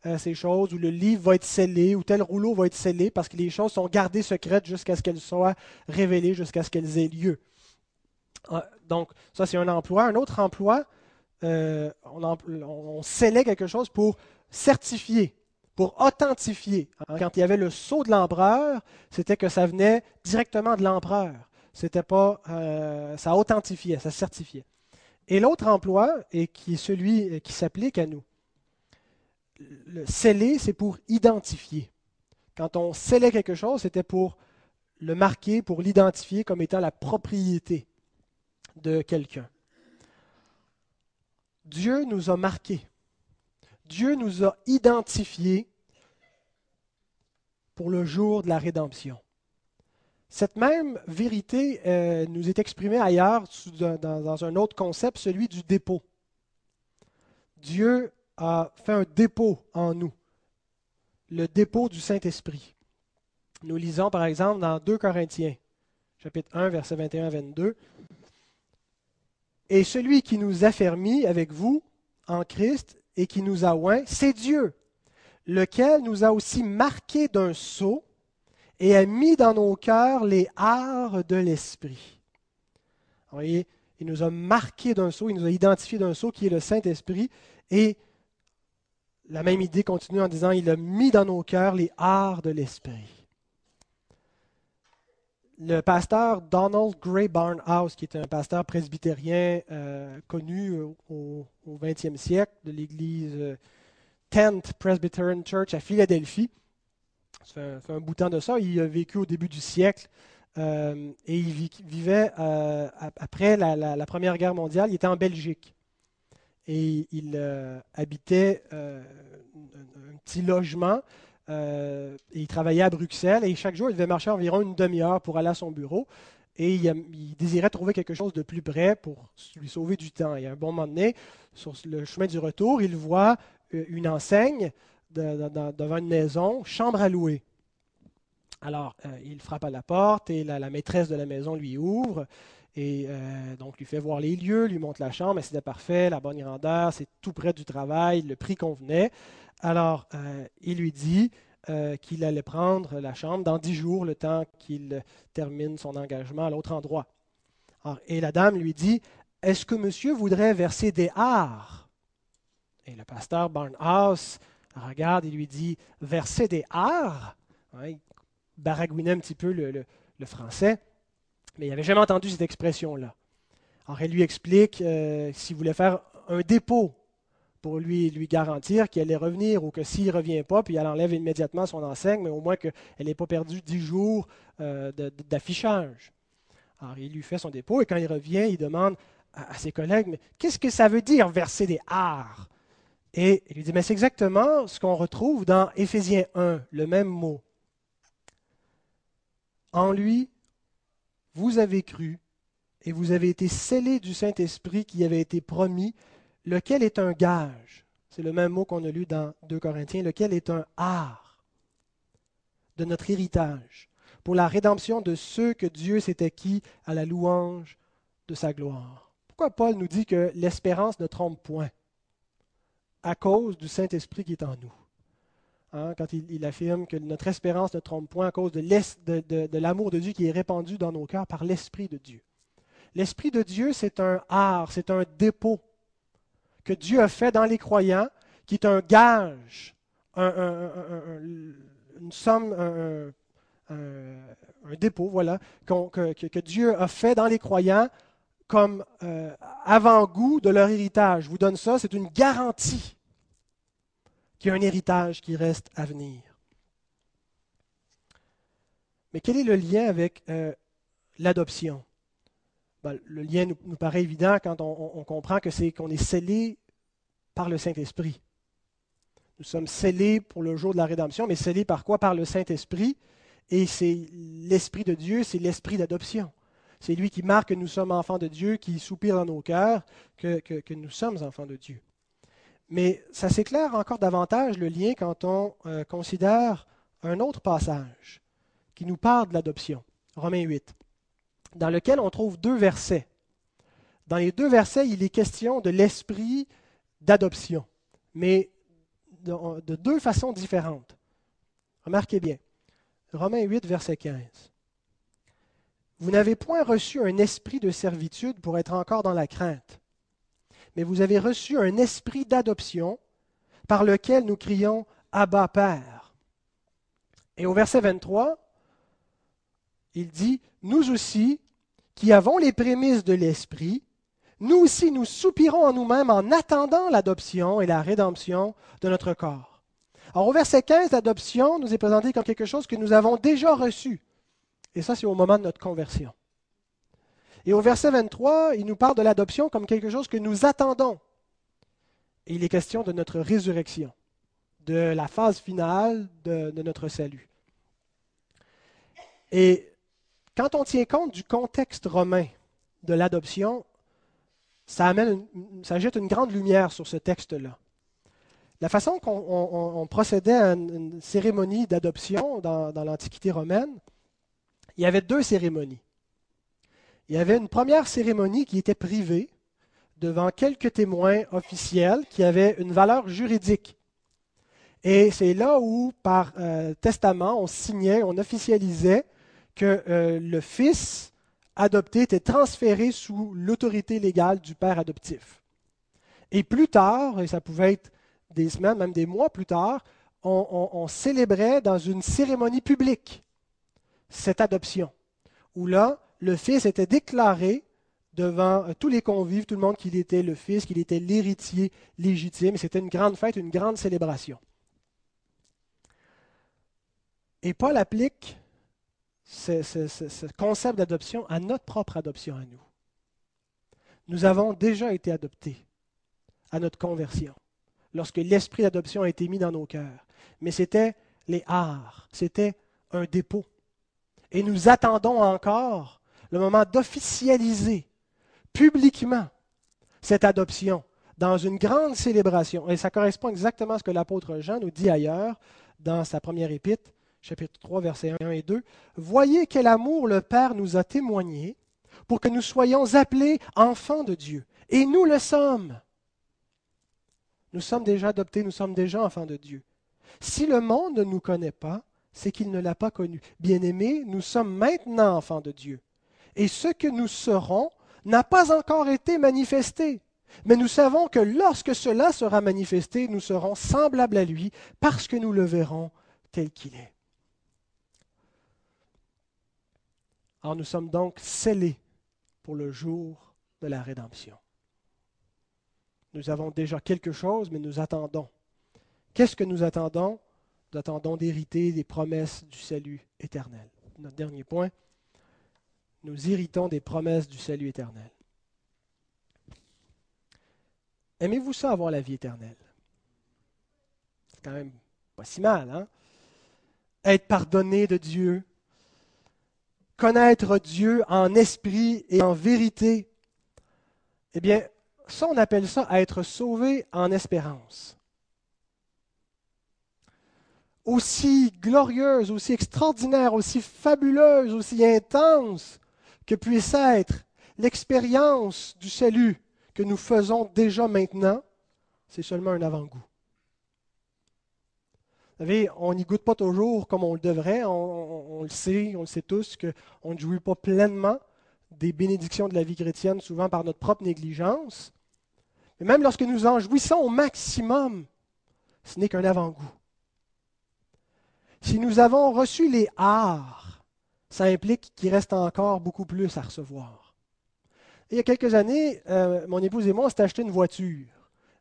euh, ces choses, où le livre va être scellé, ou tel rouleau va être scellé, parce que les choses sont gardées secrètes jusqu'à ce qu'elles soient révélées, jusqu'à ce qu'elles aient lieu. Ah, donc, ça, c'est un emploi. Un autre emploi, euh, on, scellait quelque chose pour certifier, pour authentifier. Hein, quand il y avait le sceau de l'empereur, c'était que ça venait directement de l'empereur. C'était pas, euh, ça authentifiait, ça certifiait. Et l'autre emploi, et qui est celui qui s'applique à nous, le sceller, c'est pour identifier. Quand on scellait quelque chose, c'était pour le marquer, pour l'identifier comme étant la propriété de quelqu'un. Dieu nous a marqués. Dieu nous a identifiés pour le jour de la rédemption. Cette même vérité euh, nous est exprimée ailleurs dans un autre concept, celui du dépôt. Dieu a fait un dépôt en nous, le dépôt du Saint-Esprit. Nous lisons par exemple dans 2 Corinthiens, chapitre 1, verset 21-22. Et celui qui nous a fermis avec vous en Christ et qui nous a oint, c'est Dieu, lequel nous a aussi marqués d'un sceau et a mis dans nos cœurs les arts de l'Esprit. Vous voyez, il nous a marqués d'un sceau, il nous a identifiés d'un sceau qui est le Saint-Esprit, et la même idée continue en disant, il a mis dans nos cœurs les arts de l'esprit. Le pasteur Donald Gray Barnhouse, qui est un pasteur presbytérien euh, connu au, XXe siècle de l'église euh, Tent Presbyterian Church à Philadelphie, ça fait un, bout de temps de ça, il a vécu au début du siècle euh, et il vivait après la Première Guerre mondiale, il était en Belgique et il euh, habitait euh, un, petit logement euh, et il travaillait à Bruxelles et chaque jour il devait marcher environ une demi-heure pour aller à son bureau et il, désirait trouver quelque chose de plus près pour lui sauver du temps. Et à un bon moment donné, sur le chemin du retour, il voit une enseigne devant une maison, chambre à louer. Alors, il frappe à la porte et la, maîtresse de la maison lui ouvre. Et euh, donc, lui fait voir les lieux, lui montre la chambre, c'était parfait, la bonne grandeur, c'est tout près du travail, le prix convenait. Alors, euh, il lui dit euh, qu'il allait prendre la chambre dans dix jours, le temps qu'il termine son engagement à l'autre endroit. et la dame lui dit Est-ce que monsieur voudrait verser des arts Et le pasteur Barnhouse regarde et lui dit Verser des arts Il baragouinait un petit peu le français. Mais il n'avait jamais entendu cette expression-là. Alors, elle lui explique euh, s'il voulait faire un dépôt pour lui, lui garantir qu'il allait revenir ou que s'il ne revient pas, puis elle enlève immédiatement son enseigne, mais au moins qu'elle n'ait pas perdu dix jours euh, d'affichage. Alors, il lui fait son dépôt et quand il revient, il demande à, ses collègues Mais qu'est-ce que ça veut dire verser des arts Et il lui dit Mais c'est exactement ce qu'on retrouve dans Éphésiens 1, le même mot. En lui, vous avez cru et vous avez été scellés du Saint-Esprit qui avait été promis, lequel est un gage? C'est le même mot qu'on a lu dans 2 Corinthiens, lequel est un art de notre héritage pour la rédemption de ceux que Dieu s'est acquis à la louange de sa gloire. Pourquoi Paul nous dit que l'espérance ne trompe point? À cause du Saint-Esprit qui est en nous. Hein, quand il, affirme que notre espérance ne trompe point à cause de l'amour de, Dieu qui est répandu dans nos cœurs par l'Esprit de Dieu. L'Esprit de Dieu, c'est un art, c'est un dépôt que Dieu a fait dans les croyants, qui est un gage, une somme, un, dépôt, voilà, que, Dieu a fait dans les croyants comme euh, avant-goût de leur héritage. Je vous donne ça, c'est une garantie qu'il y a un héritage qui reste à venir. Mais quel est le lien avec euh, l'adoption? Ben, Le lien nous, paraît évident quand on, comprend que c'est qu'on est scellé par le Saint-Esprit. Nous sommes scellés pour le jour de la rédemption, mais scellés par quoi? Par le Saint-Esprit. Et c'est l'Esprit de Dieu, c'est l'Esprit d'adoption. C'est lui qui marque que nous sommes enfants de Dieu, qui soupire dans nos cœurs que nous sommes enfants de Dieu. Mais ça s'éclaire encore davantage le lien quand on euh, considère un autre passage qui nous parle de l'adoption, Romains 8, dans lequel on trouve deux versets. Dans les deux versets, il est question de l'esprit d'adoption, mais de, de, deux façons différentes. Remarquez bien, Romains 8, verset 15. Vous n'avez point reçu un esprit de servitude pour être encore dans la crainte, mais vous avez reçu un esprit d'adoption par lequel nous crions Abba Père. Et au verset 23, il dit, Nous aussi, qui avons les prémices de l'esprit, nous aussi nous soupirons en nous-mêmes en attendant l'adoption et la rédemption de notre corps. Alors au verset 15, l'adoption nous est présentée comme quelque chose que nous avons déjà reçu. Et ça, c'est au moment de notre conversion. Et au verset 23, il nous parle de l'adoption comme quelque chose que nous attendons. Et il est question de notre résurrection, de la phase finale de, notre salut. Et quand on tient compte du contexte romain de l'adoption, ça, jette une grande lumière sur ce texte-là. La façon qu'on procédait à une, cérémonie d'adoption dans l'Antiquité romaine, il y avait deux cérémonies. Il y avait une première cérémonie qui était privée devant quelques témoins officiels qui avaient une valeur juridique. Et c'est là où, par euh, testament, on signait, on officialisait que euh, le fils adopté était transféré sous l'autorité légale du père adoptif. Et plus tard, et ça pouvait être des semaines, même des mois plus tard, on, célébrait dans une cérémonie publique cette adoption, où là, le fils était déclaré devant euh, tous les convives, tout le monde qu'il était le fils, qu'il était l'héritier légitime. C'était une grande fête, une grande célébration. Et Paul applique ce, concept d'adoption à notre propre adoption à nous. Nous avons déjà été adoptés à notre conversion, lorsque l'esprit d'adoption a été mis dans nos cœurs. Mais c'était les arts, c'était un dépôt. Et nous attendons encore le moment d'officialiser publiquement cette adoption dans une grande célébration. Et ça correspond exactement à ce que l'apôtre Jean nous dit ailleurs dans sa première épître chapitre 3, versets 1 et 2, Voyez quel amour le Père nous a témoigné pour que nous soyons appelés enfants de Dieu. Et nous le sommes. Nous sommes déjà adoptés, nous sommes déjà enfants de Dieu. Si le monde ne nous connaît pas, c'est qu'il ne l'a pas connu. Bien-aimés, nous sommes maintenant enfants de Dieu. Et ce que nous serons n'a pas encore été manifesté. Mais nous savons que lorsque cela sera manifesté, nous serons semblables à lui parce que nous le verrons tel qu'il est. Alors nous sommes donc scellés pour le jour de la rédemption. Nous avons déjà quelque chose, mais nous attendons. Qu'est-ce que nous attendons? Nous attendons d'hériter des promesses du salut éternel. Notre dernier point, nous héritons des promesses du salut éternel. Aimez-vous ça avoir la vie éternelle? C'est quand même pas si mal, hein? Être pardonné de Dieu, connaître Dieu en esprit et en vérité, eh bien, ça, on appelle ça être sauvé en espérance. Aussi glorieuse, aussi extraordinaire, aussi fabuleuse, aussi intense que puisse être l'expérience du salut que nous faisons déjà maintenant, c'est seulement un avant-goût. Vous savez, on n'y goûte pas toujours comme on le devrait. On, le sait, on le sait tous, qu'on ne jouit pas pleinement des bénédictions de la vie chrétienne, souvent par notre propre négligence. Mais même lorsque nous en jouissons au maximum, ce n'est qu'un avant-goût. Si nous avons reçu les arts, ça implique qu'il reste encore beaucoup plus à recevoir. il y a quelques années, euh, mon épouse et moi, on s'est acheté une voiture.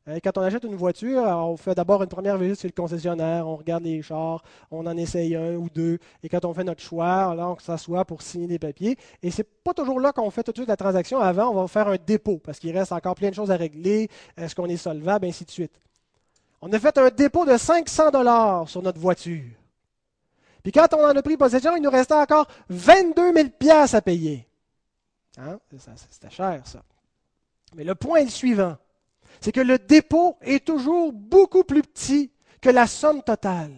Euh, quand on achète une voiture, on fait d'abord une première visite chez le concessionnaire, on regarde les chars, on en essaye un ou deux, et quand on fait notre choix, là, on s'assoit pour signer des papiers. Et c'est pas toujours là qu'on fait tout de suite la transaction. Avant, on va faire un dépôt, parce qu'il reste encore plein de choses à régler, est-ce qu'on est solvable, ainsi de suite. On a fait un dépôt de 500 dollars sur notre voiture. Puis quand on en a pris possession, il nous restait encore 22 000 pièces à payer. Hein? C'était cher, ça. Mais le point est le suivant c'est que le dépôt est toujours beaucoup plus petit que la somme totale.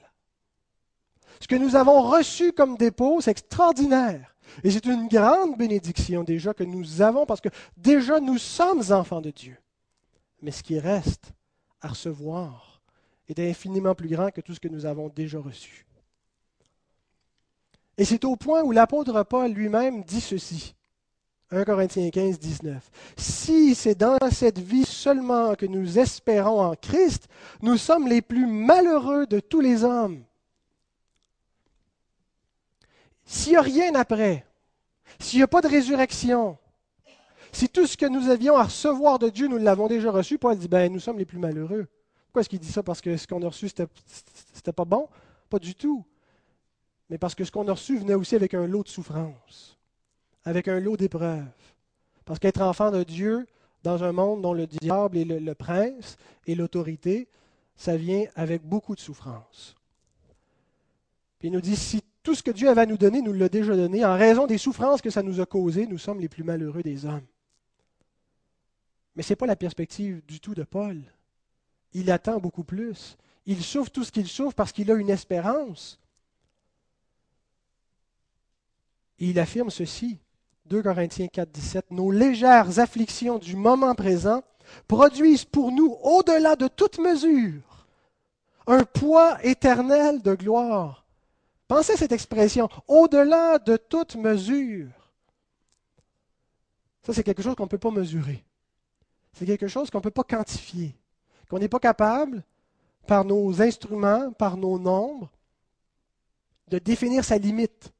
Ce que nous avons reçu comme dépôt, c'est extraordinaire. Et c'est une grande bénédiction déjà que nous avons parce que déjà nous sommes enfants de Dieu. Mais ce qui reste à recevoir est infiniment plus grand que tout ce que nous avons déjà reçu. Et c'est au point où l'apôtre Paul lui-même dit ceci. 1 Corinthiens 15, 19. Si c'est dans cette vie seulement que nous espérons en Christ, nous sommes les plus malheureux de tous les hommes. S'il n'y a rien après, s'il n'y a pas de résurrection, si tout ce que nous avions à recevoir de Dieu, nous l'avons déjà reçu, Paul dit, ben, nous sommes les plus malheureux. Pourquoi est-ce qu'il dit ça? Parce que ce qu'on a reçu, ce n'était pas bon? Pas du tout. Mais parce que ce qu'on a reçu venait aussi avec un lot de souffrance, avec un lot d'épreuves. Parce qu'être enfant de Dieu, dans un monde dont le diable est le, prince et l'autorité, ça vient avec beaucoup de souffrance. Puis il nous dit, si tout ce que Dieu avait à nous donner, nous l'a déjà donné. En raison des souffrances que ça nous a causées, nous sommes les plus malheureux des hommes. Mais ce n'est pas la perspective du tout de Paul. Il attend beaucoup plus. Il souffre tout ce qu'il souffre parce qu'il a une espérance. Et il affirme ceci, 2 Corinthiens 4, 17, Nos légères afflictions du moment présent produisent pour nous, au-delà de toute mesure, un poids éternel de gloire Pensez à cette expression, au-delà de toute mesure. Ça, c'est quelque chose qu'on ne peut pas mesurer. C'est quelque chose qu'on ne peut pas quantifier, qu'on n'est pas capable, par nos instruments, par nos nombres, de définir sa limite,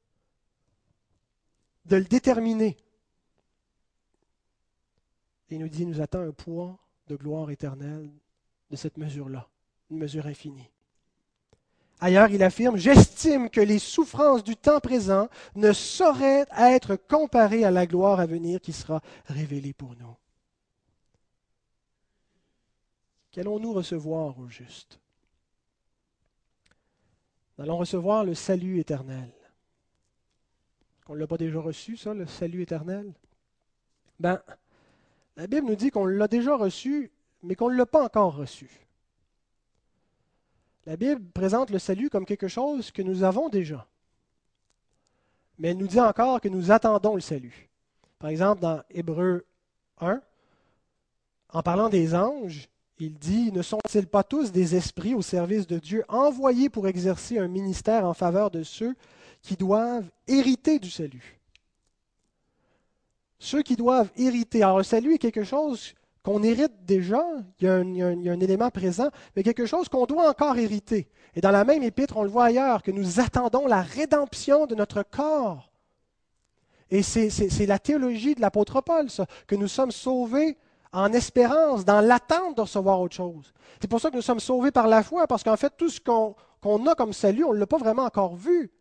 de le déterminer. Et il nous dit, il nous attend un poids de gloire éternelle de cette mesure-là, une mesure infinie. Ailleurs, il affirme, J'estime que les souffrances du temps présent ne sauraient être comparées à la gloire à venir qui sera révélée pour nous. Qu'allons-nous recevoir au juste? Nous allons recevoir le salut éternel. On ne l'a pas déjà reçu, ça, le salut éternel? Ben, la Bible nous dit qu'on l'a déjà reçu, mais qu'on ne l'a pas encore reçu. La Bible présente le salut comme quelque chose que nous avons déjà. Mais elle nous dit encore que nous attendons le salut. Par exemple, dans Hébreu 1, en parlant des anges, il dit, ne sont-ils pas tous des esprits au service de Dieu, envoyés pour exercer un ministère en faveur de ceux qui doivent hériter du salut Ceux qui doivent hériter. Alors le salut est quelque chose qu'on hérite déjà, il y, a un, élément présent, mais quelque chose qu'on doit encore hériter. Et dans la même épître, on le voit ailleurs, que nous attendons la rédemption de notre corps. Et c'est la théologie de l'apôtre Paul, ça, que nous sommes sauvés en espérance, dans l'attente de recevoir autre chose. C'est pour ça que nous sommes sauvés par la foi, parce qu'en fait, tout ce qu'on a comme salut, on ne l'a pas vraiment encore vu.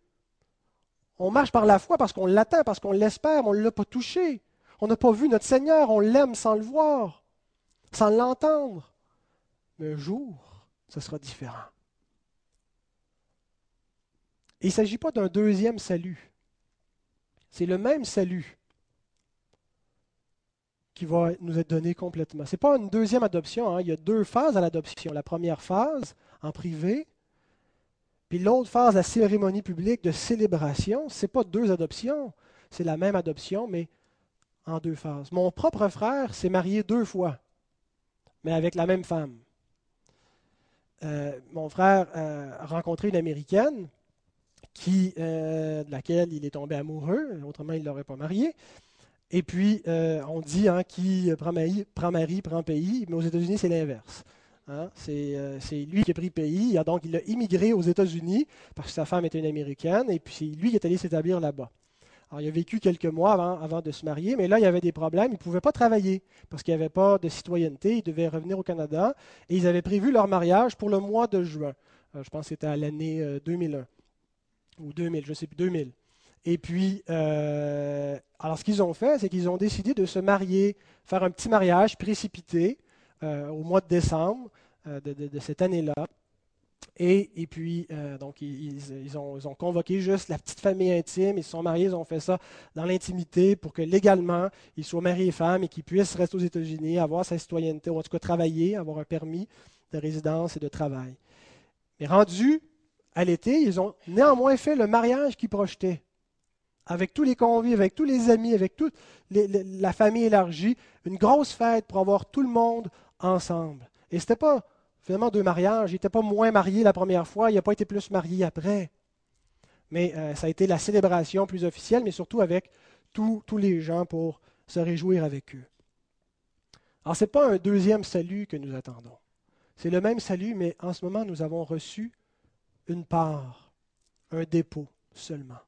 On marche par la foi parce qu'on l'attend, parce qu'on l'espère, mais on ne l'a pas touché. On n'a pas vu notre Seigneur, on l'aime sans le voir sans l'entendre. Mais un jour, ce sera différent. Il ne s'agit pas d'un deuxième salut. C'est le même salut qui va nous être donné complètement. Ce n'est pas une deuxième adoption. Hein. Il y a deux phases à l'adoption. La première phase, en privé, puis l'autre phase, la cérémonie publique de célébration. Ce n'est pas deux adoptions. C'est la même adoption, mais en deux phases. Mon propre frère s'est marié deux fois mais avec la même femme. Euh, mon frère a rencontré une Américaine euh, de laquelle il est tombé amoureux, autrement il ne l'aurait pas marié. Et puis, euh, on dit hein, qui prend mari, prend mari, prend pays, mais aux États-Unis, c'est l'inverse. Hein? C'est lui qui a pris pays, donc il a immigré aux États-Unis parce que sa femme était une Américaine, et puis c'est lui qui est allé s'établir là-bas. Alors, il a vécu quelques mois avant, de se marier, mais là, il y avait des problèmes. Il ne pouvait pas travailler parce qu'il n'y avait pas de citoyenneté. Il devait revenir au Canada. Et ils avaient prévu leur mariage pour le mois de juin. Euh, je pense que c'était à l'année 2001 euh, ou 2000, je ne sais plus, 2000. Et puis, euh, alors ce qu'ils ont fait, c'est qu'ils ont décidé de se marier, faire un petit mariage précipité au mois de décembre de, cette année-là. Et, et puis, euh, donc, ils, ils, ont, ils, ont, convoqué juste la petite famille intime. Ils se sont mariés, ils ont fait ça dans l'intimité pour que légalement, ils soient mariés et femmes et qu'ils puissent rester aux États-Unis, avoir sa citoyenneté, ou en tout cas travailler, avoir un permis de résidence et de travail. Mais rendus à l'été, ils ont néanmoins fait le mariage qu'ils projetaient. Avec tous les convives, avec tous les amis, avec toute la famille élargie, une grosse fête pour avoir tout le monde ensemble. Et ce n'était pas finalement deux mariages. Il n'était pas moins marié la première fois, il n'a pas été plus marié après. Mais euh, ça a été la célébration plus officielle, mais surtout avec tous les gens pour se réjouir avec eux. Alors, ce n'est pas un deuxième salut que nous attendons. C'est le même salut, mais en ce moment, nous avons reçu une part, un dépôt seulement.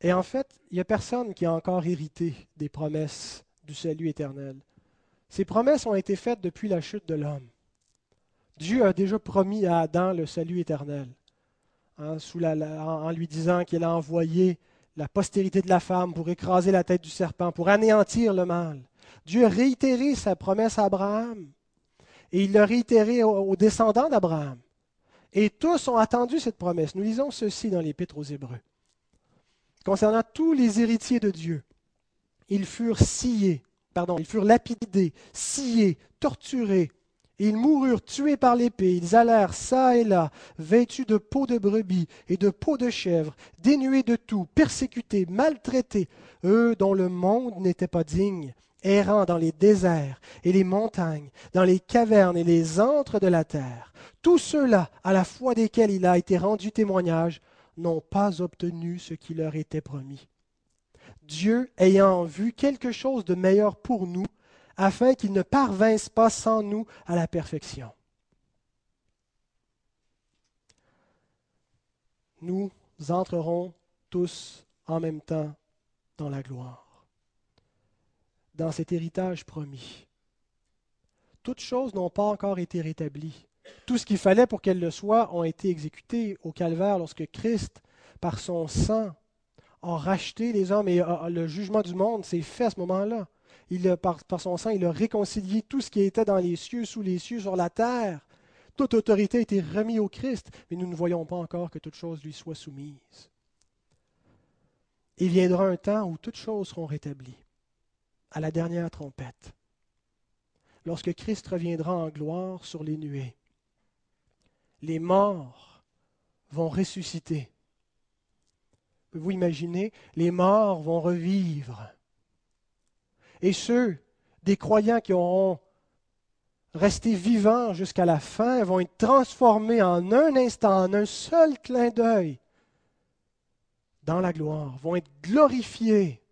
Et en fait, il n'y a personne qui a encore hérité des promesses du salut éternel. Ces promesses ont été faites depuis la chute de l'homme. Dieu a déjà promis à Adam le salut éternel, hein, en, lui disant qu'il a envoyé la postérité de la femme pour écraser la tête du serpent, pour anéantir le mal. Dieu a réitéré sa promesse à Abraham, et il l'a réitéré aux, descendants d'Abraham. Et tous ont attendu cette promesse. Nous lisons ceci dans l'Épître aux Hébreux. Concernant tous les héritiers de Dieu, ils furent sciés ils furent lapidés, sciés, torturés. Ils moururent tués par l'épée, ils allèrent çà et là, vêtus de peau de brebis et de peau de chèvre, dénués de tout, persécutés, maltraités, eux dont le monde n'était pas digne, errant dans les déserts et les montagnes, dans les cavernes et les antres de la terre. Tous ceux-là, à la foi desquels il a été rendu témoignage, n'ont pas obtenu ce qui leur était promis. Dieu ayant vu quelque chose de meilleur pour nous, afin qu'il ne parvinsse pas sans nous à la perfection. Nous entrerons tous en même temps dans la gloire, dans cet héritage promis. Toutes choses n'ont pas encore été rétablies. Tout ce qu'il fallait pour qu'elles le soient ont été exécutées au calvaire lorsque Christ, par son sang, a racheté les hommes et le jugement du monde s'est fait à ce moment-là. Il par, par, son sang, il a réconcilié tout ce qui était dans les cieux, sous les cieux, sur la terre. Toute autorité a été remise au Christ, mais nous ne voyons pas encore que toute chose lui soit soumise. Il viendra un temps où toutes choses seront rétablies, à la dernière trompette, lorsque Christ reviendra en gloire sur les nuées. Les morts vont ressusciter vous imaginez, les morts vont revivre. Et ceux des croyants qui auront resté vivants jusqu'à la fin vont être transformés en un instant, en un seul clin d'œil, dans la gloire, vont être glorifiés.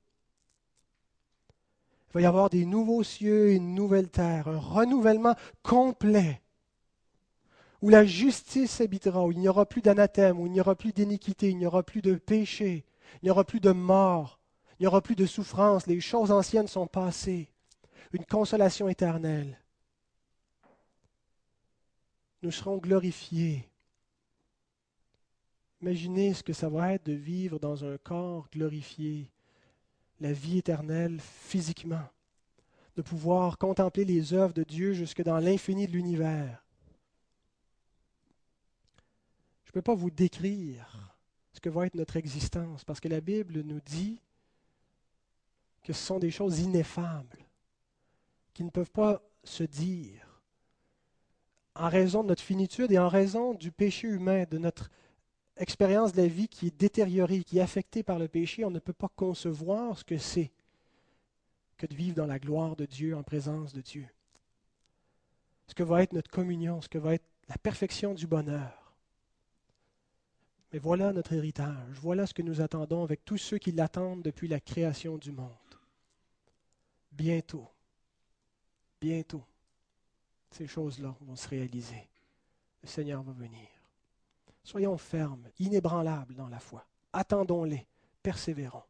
Il va y avoir des nouveaux cieux et une nouvelle terre, un renouvellement complet où la justice habitera, où il n'y aura plus d'anathème, où il n'y aura plus d'iniquité, il n'y aura plus de péché, il n'y aura plus de mort, il n'y aura plus de souffrance, les choses anciennes sont passées, une consolation éternelle. Nous serons glorifiés. Imaginez ce que ça va être de vivre dans un corps glorifié, la vie éternelle physiquement, de pouvoir contempler les œuvres de Dieu jusque dans l'infini de l'univers ne peux pas vous décrire ce que va être notre existence, parce que la Bible nous dit que ce sont des choses ineffables, qui ne peuvent pas se dire. En raison de notre finitude et en raison du péché humain, de notre expérience de la vie qui est détériorée, qui est affectée par le péché, on ne peut pas concevoir ce que c'est que de vivre dans la gloire de Dieu, en présence de Dieu. Ce que va être notre communion, ce que va être la perfection du bonheur. Mais voilà notre héritage, voilà ce que nous attendons avec tous ceux qui l'attendent depuis la création du monde. Bientôt, bientôt, ces choses-là vont se réaliser. Le Seigneur va venir. Soyons fermes, inébranlables dans la foi. Attendons-les, persévérons.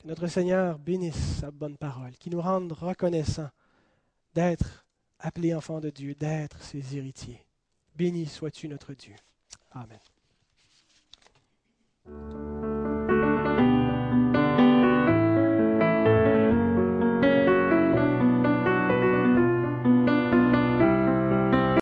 Que notre Seigneur bénisse sa bonne parole, qu'il nous rende reconnaissants d'être appelés enfants de Dieu, d'être ses héritiers. Béni sois-tu notre Dieu. Amen. Thank you.